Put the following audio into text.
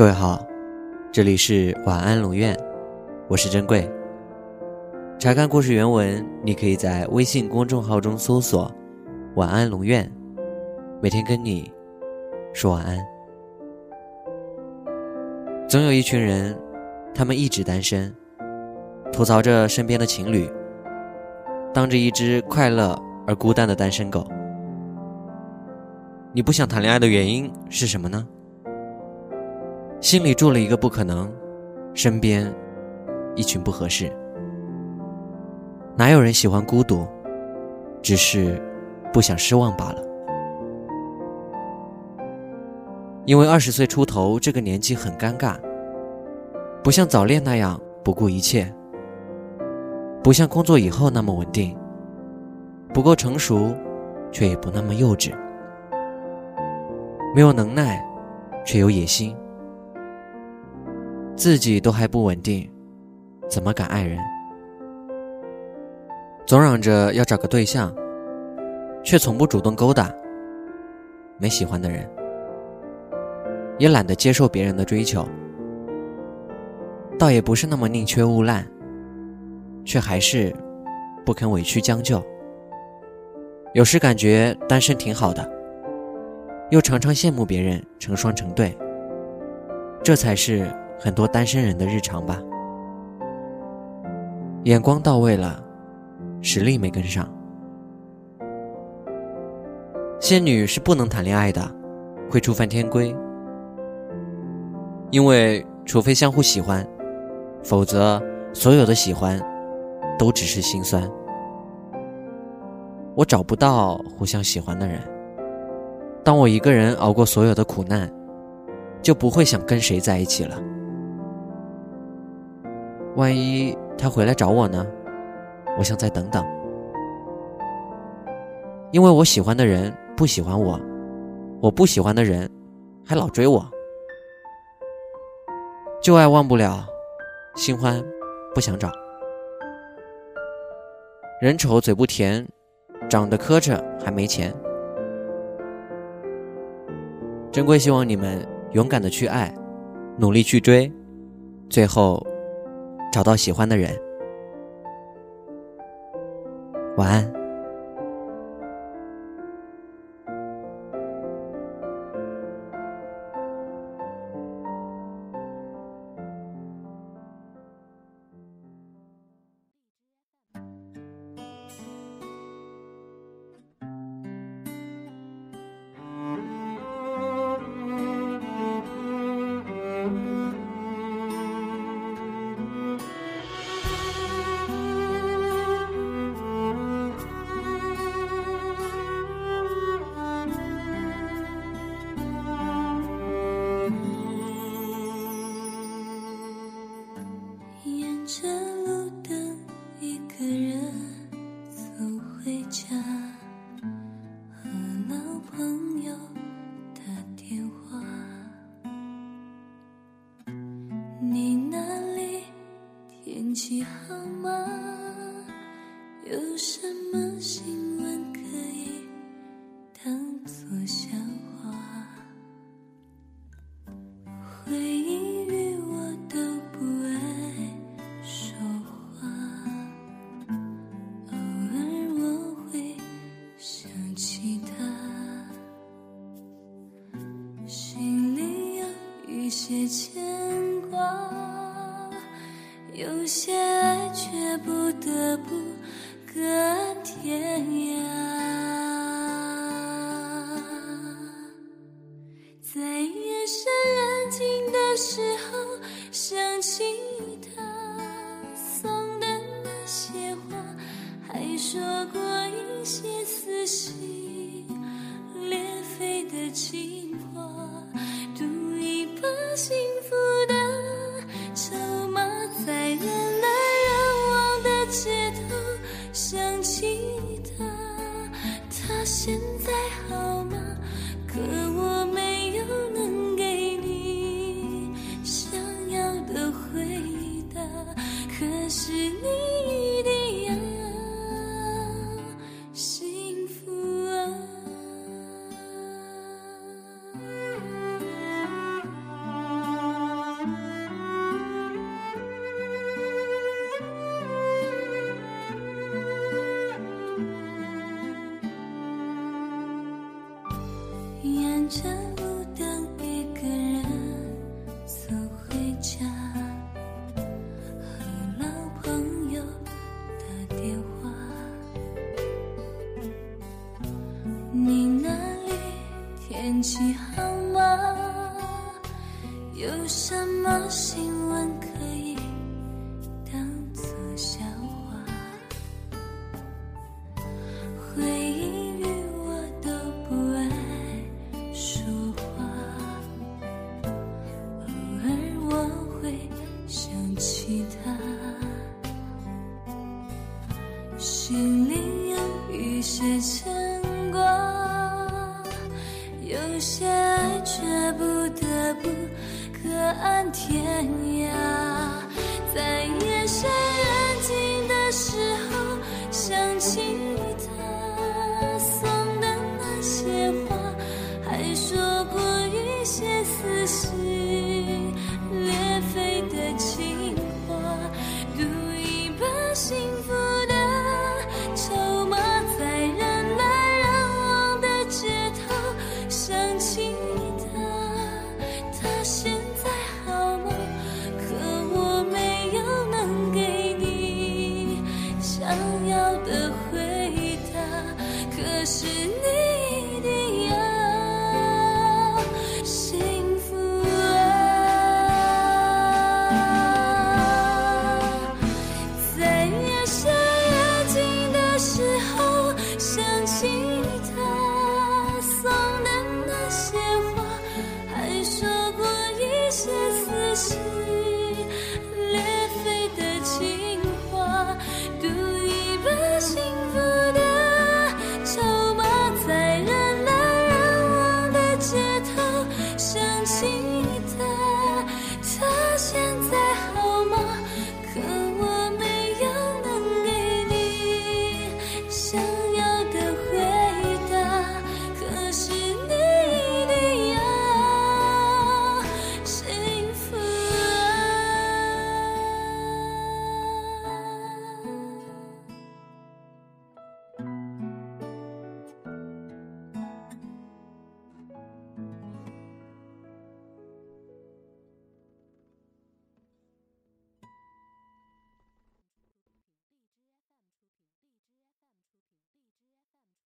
各位好，这里是晚安龙院，我是珍贵。查看故事原文，你可以在微信公众号中搜索“晚安龙院”，每天跟你说晚安。总有一群人，他们一直单身，吐槽着身边的情侣，当着一只快乐而孤单的单身狗。你不想谈恋爱的原因是什么呢？心里住了一个不可能，身边一群不合适。哪有人喜欢孤独？只是不想失望罢了。因为二十岁出头这个年纪很尴尬，不像早恋那样不顾一切，不像工作以后那么稳定，不够成熟，却也不那么幼稚，没有能耐，却有野心。自己都还不稳定，怎么敢爱人？总嚷着要找个对象，却从不主动勾搭。没喜欢的人，也懒得接受别人的追求，倒也不是那么宁缺毋滥，却还是不肯委屈将就。有时感觉单身挺好的，又常常羡慕别人成双成对。这才是。很多单身人的日常吧，眼光到位了，实力没跟上。仙女是不能谈恋爱的，会触犯天规。因为除非相互喜欢，否则所有的喜欢都只是心酸。我找不到互相喜欢的人，当我一个人熬过所有的苦难，就不会想跟谁在一起了。万一他回来找我呢？我想再等等，因为我喜欢的人不喜欢我，我不喜欢的人还老追我，旧爱忘不了，新欢不想找，人丑嘴不甜，长得磕碜还没钱。珍贵希望你们勇敢的去爱，努力去追，最后。找到喜欢的人，晚安。些牵挂。有些爱却不得不各安天涯，在夜深人静的时候想起他送的那些话，还说过一些撕心裂肺的情话，现在好吗？可我着路灯，一个人走回家，和老朋友打电话。你那里天气好吗？有什么新闻可以？有些爱却不得不各安天涯在夜深人是你一定要幸福啊。在夜深人静的时候想起他送的